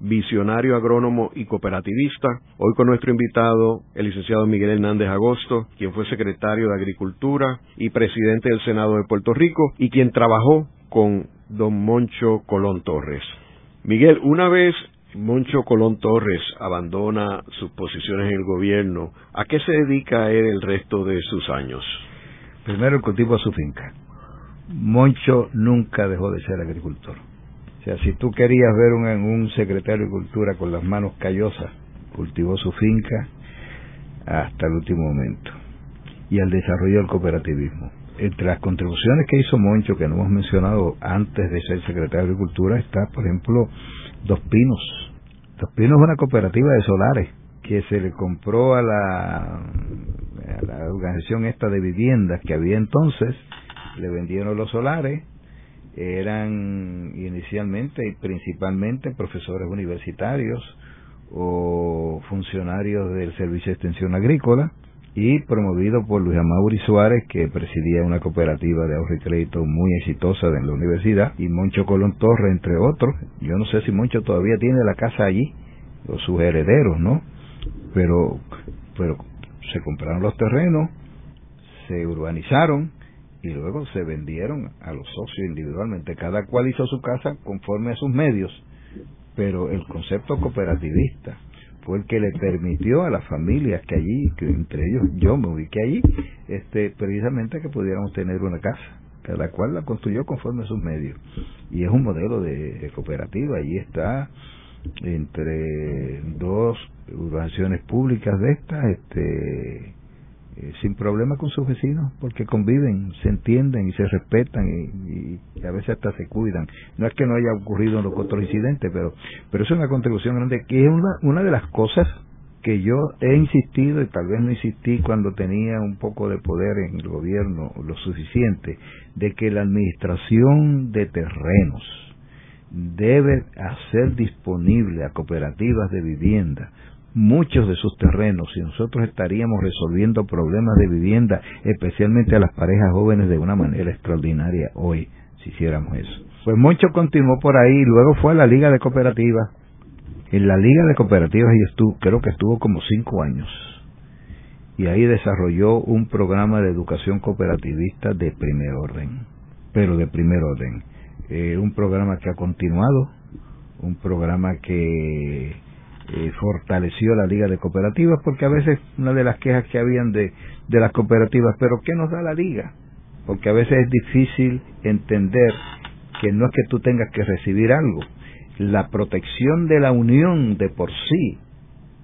visionario agrónomo y cooperativista. Hoy con nuestro invitado, el licenciado Miguel Hernández Agosto, quien fue secretario de Agricultura y presidente del Senado de Puerto Rico y quien trabajó con don Moncho Colón Torres. Miguel, una vez Moncho Colón Torres abandona sus posiciones en el gobierno, ¿a qué se dedica él el resto de sus años? Primero cultivo a su finca. Moncho nunca dejó de ser agricultor o sea, si tú querías ver un, un secretario de Cultura con las manos callosas, cultivó su finca hasta el último momento. Y al desarrollo del cooperativismo. Entre las contribuciones que hizo Moncho, que no hemos mencionado antes de ser secretario de Agricultura, está, por ejemplo, Dos Pinos. Dos Pinos es una cooperativa de solares que se le compró a la, a la organización esta de viviendas que había entonces, le vendieron los solares, eran inicialmente y principalmente profesores universitarios o funcionarios del Servicio de Extensión Agrícola y promovido por Luis Amaury Suárez, que presidía una cooperativa de ahorro y crédito muy exitosa en la universidad, y Moncho Colón Torre, entre otros. Yo no sé si Moncho todavía tiene la casa allí, o sus herederos, ¿no? Pero, pero se compraron los terrenos, se urbanizaron y luego se vendieron a los socios individualmente. Cada cual hizo su casa conforme a sus medios, pero el concepto cooperativista fue el que le permitió a las familias que allí, que entre ellos yo me ubiqué allí, este, precisamente que pudiéramos tener una casa, cada cual la construyó conforme a sus medios. Y es un modelo de, cooperativa, allí está entre dos urbanizaciones públicas de estas, este, eh, sin problema con sus vecinos, porque conviven, se entienden y se respetan y, a veces hasta se cuidan. No es que no haya ocurrido otro incidente, pero, pero es una contribución grande que es una, una de las cosas que yo he insistido y tal vez no insistí cuando tenía un poco de poder en el gobierno lo suficiente de que la administración de terrenos debe hacer disponible a cooperativas de vivienda muchos de sus terrenos y nosotros estaríamos resolviendo problemas de vivienda, especialmente a las parejas jóvenes, de una manera extraordinaria hoy, si hiciéramos eso. Pues mucho continuó por ahí, luego fue a la Liga de Cooperativas. En la Liga de Cooperativas y estuvo, creo que estuvo como cinco años. Y ahí desarrolló un programa de educación cooperativista de primer orden, pero de primer orden. Eh, un programa que ha continuado, un programa que eh, fortaleció la liga de cooperativas porque a veces una de las quejas que habían de, de las cooperativas, pero ¿qué nos da la liga? Porque a veces es difícil entender que no es que tú tengas que recibir algo, la protección de la unión de por sí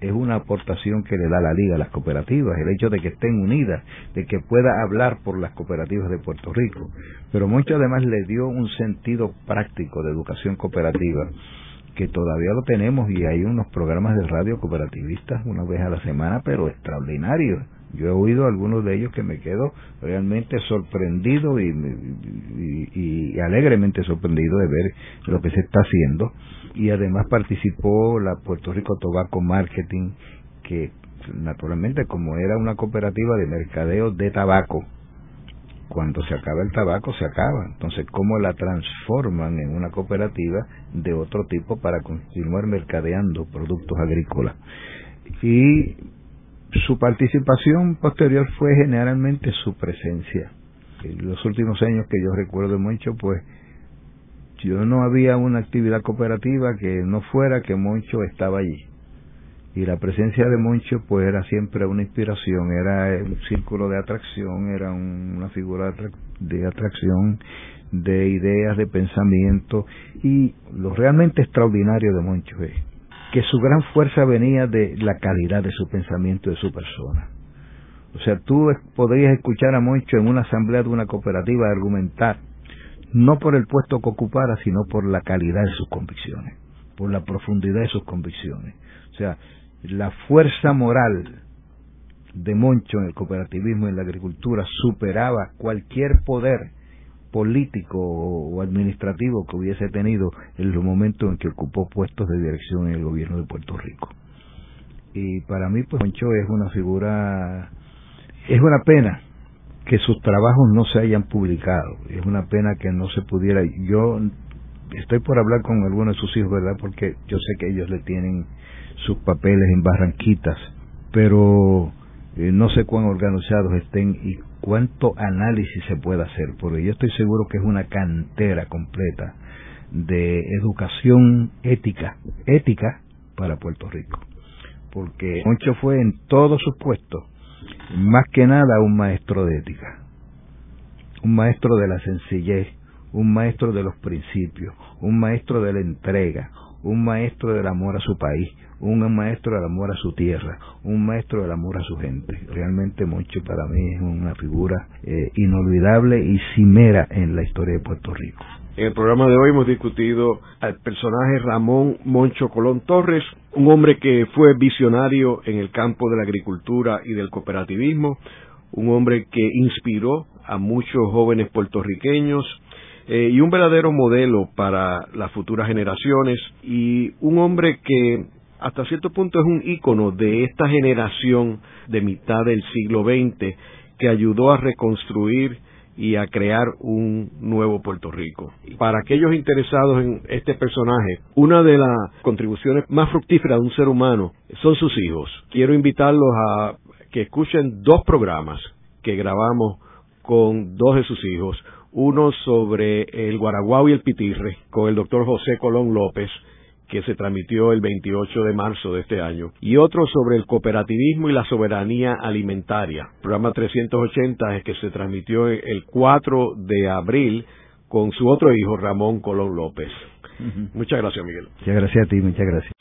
es una aportación que le da la liga a las cooperativas, el hecho de que estén unidas, de que pueda hablar por las cooperativas de Puerto Rico, pero mucho además le dio un sentido práctico de educación cooperativa que todavía lo tenemos y hay unos programas de radio cooperativistas una vez a la semana, pero extraordinarios. Yo he oído algunos de ellos que me quedo realmente sorprendido y, y, alegremente sorprendido de ver lo que se está haciendo. Y además participó la Puerto Rico Tobacco Marketing, que naturalmente como era una cooperativa de mercadeo de tabaco, cuando se acaba el tabaco se acaba. Entonces, ¿cómo la transforman en una cooperativa de otro tipo para continuar mercadeando productos agrícolas? Y su participación posterior fue generalmente su presencia. En los últimos años que yo recuerdo mucho, pues yo no había una actividad cooperativa que no fuera que Moncho estaba allí y la presencia de Moncho pues era siempre una inspiración, era un círculo de atracción, era una figura de atracción de ideas, de pensamiento y lo realmente extraordinario de Moncho es que su gran fuerza venía de la calidad de su pensamiento, de su persona. O sea, tú podrías escuchar a Moncho en una asamblea de una cooperativa argumentar, no por el puesto que ocupara, sino por la calidad de sus convicciones, por la profundidad de sus convicciones. O sea, la fuerza moral de Moncho en el cooperativismo y en la agricultura superaba cualquier poder político o administrativo que hubiese tenido en los momentos en que ocupó puestos de dirección en el gobierno de Puerto Rico. Y para mí, pues Moncho es una figura, es una pena que sus trabajos no se hayan publicado, es una pena que no se pudiera, yo estoy por hablar con algunos de sus hijos, ¿verdad? Porque yo sé que ellos le tienen sus papeles en Barranquitas, pero eh, no sé cuán organizados estén y cuánto análisis se puede hacer, porque yo estoy seguro que es una cantera completa de educación ética, ética para Puerto Rico, porque Moncho fue en todos sus puestos, más que nada un maestro de ética, un maestro de la sencillez, un maestro de los principios, un maestro de la entrega, un maestro del amor a su país, un maestro del amor a su tierra, un maestro del amor a su gente. Realmente Moncho para mí es una figura eh, inolvidable y cimera en la historia de Puerto Rico. En el programa de hoy hemos discutido al personaje Ramón Moncho Colón Torres, un hombre que fue visionario en el campo de la agricultura y del cooperativismo, un hombre que inspiró a muchos jóvenes puertorriqueños eh, y un verdadero modelo para las futuras generaciones y un hombre que hasta cierto punto es un ícono de esta generación de mitad del siglo XX que ayudó a reconstruir y a crear un nuevo Puerto Rico. Para aquellos interesados en este personaje, una de las contribuciones más fructíferas de un ser humano son sus hijos. Quiero invitarlos a que escuchen dos programas que grabamos con dos de sus hijos. Uno sobre el Guaraguao y el Pitirre con el doctor José Colón López que se transmitió el 28 de marzo de este año, y otro sobre el cooperativismo y la soberanía alimentaria, programa 380 que se transmitió el 4 de abril con su otro hijo Ramón Colón López. Muchas gracias, Miguel. Muchas gracias a ti, muchas gracias.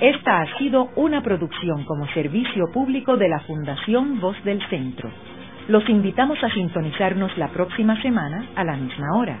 Esta ha sido una producción como servicio público de la Fundación Voz del Centro. Los invitamos a sintonizarnos la próxima semana a la misma hora.